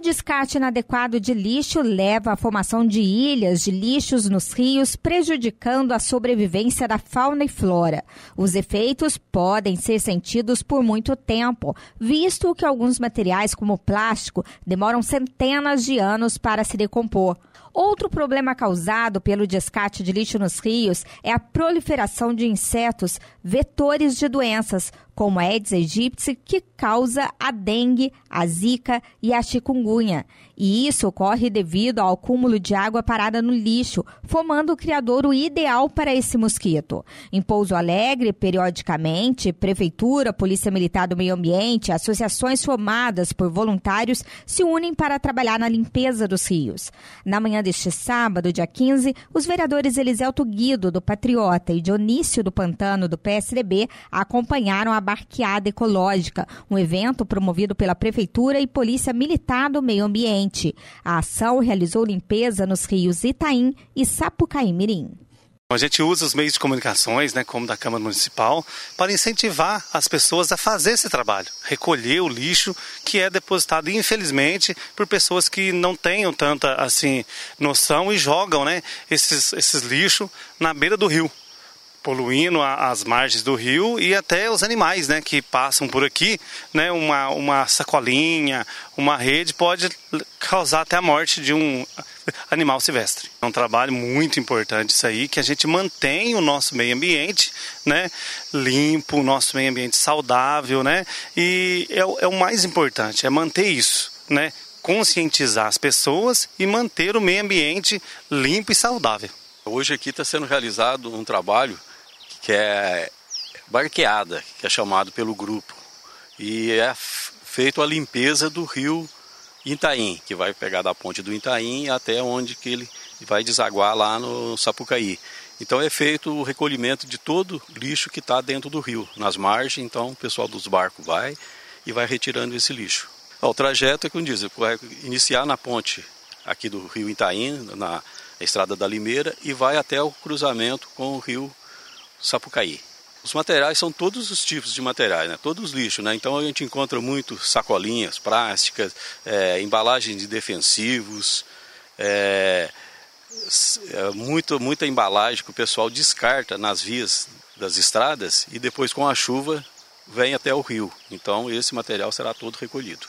descarte inadequado de lixo leva à formação de ilhas de lixos nos rios, prejudicando a sobrevivência da fauna e flora. Os efeitos podem ser sentidos por muito tempo, visto que alguns materiais, como plástico, demoram centenas de anos para se decompor. Outro problema causado pelo descarte de lixo nos rios é a proliferação de insetos vetores de doenças, como a Aedes aegypti, que causa a dengue, a zika e a chikungunya. E isso ocorre devido ao acúmulo de água parada no lixo, formando o criadouro ideal para esse mosquito. Em Pouso Alegre, periodicamente, Prefeitura, Polícia Militar do Meio Ambiente, associações formadas por voluntários se unem para trabalhar na limpeza dos rios. Na manhã deste sábado, dia 15, os vereadores Eliselto Guido, do Patriota, e Dionísio do Pantano, do PSDB, acompanharam a Barqueada Ecológica, um evento promovido pela Prefeitura e Polícia Militar do Meio Ambiente. A ação realizou limpeza nos rios Itaim e Sapucaí Mirim. A gente usa os meios de comunicações, né, como da Câmara Municipal, para incentivar as pessoas a fazer esse trabalho, recolher o lixo que é depositado, infelizmente, por pessoas que não tenham tanta assim noção e jogam, né, esses, esses lixos na beira do rio poluindo as margens do rio e até os animais, né, que passam por aqui, né, uma, uma sacolinha, uma rede pode causar até a morte de um animal silvestre. É um trabalho muito importante isso aí, que a gente mantém o nosso meio ambiente, né, limpo, o nosso meio ambiente saudável, né, e é, é o mais importante, é manter isso, né, conscientizar as pessoas e manter o meio ambiente limpo e saudável. Hoje aqui está sendo realizado um trabalho que é barqueada, que é chamado pelo grupo. E é feito a limpeza do rio Itaim, que vai pegar da ponte do Itaim até onde que ele vai desaguar lá no Sapucaí. Então é feito o recolhimento de todo lixo que está dentro do rio, nas margens. Então o pessoal dos barcos vai e vai retirando esse lixo. O trajeto é como diz, vai iniciar na ponte aqui do rio Itaim, na estrada da Limeira, e vai até o cruzamento com o rio Sapucaí. Os materiais são todos os tipos de materiais, né? todos os lixos. Né? Então a gente encontra muito sacolinhas plásticas, é, embalagens de defensivos, é, é, muito, muita embalagem que o pessoal descarta nas vias das estradas e depois com a chuva vem até o rio. Então esse material será todo recolhido.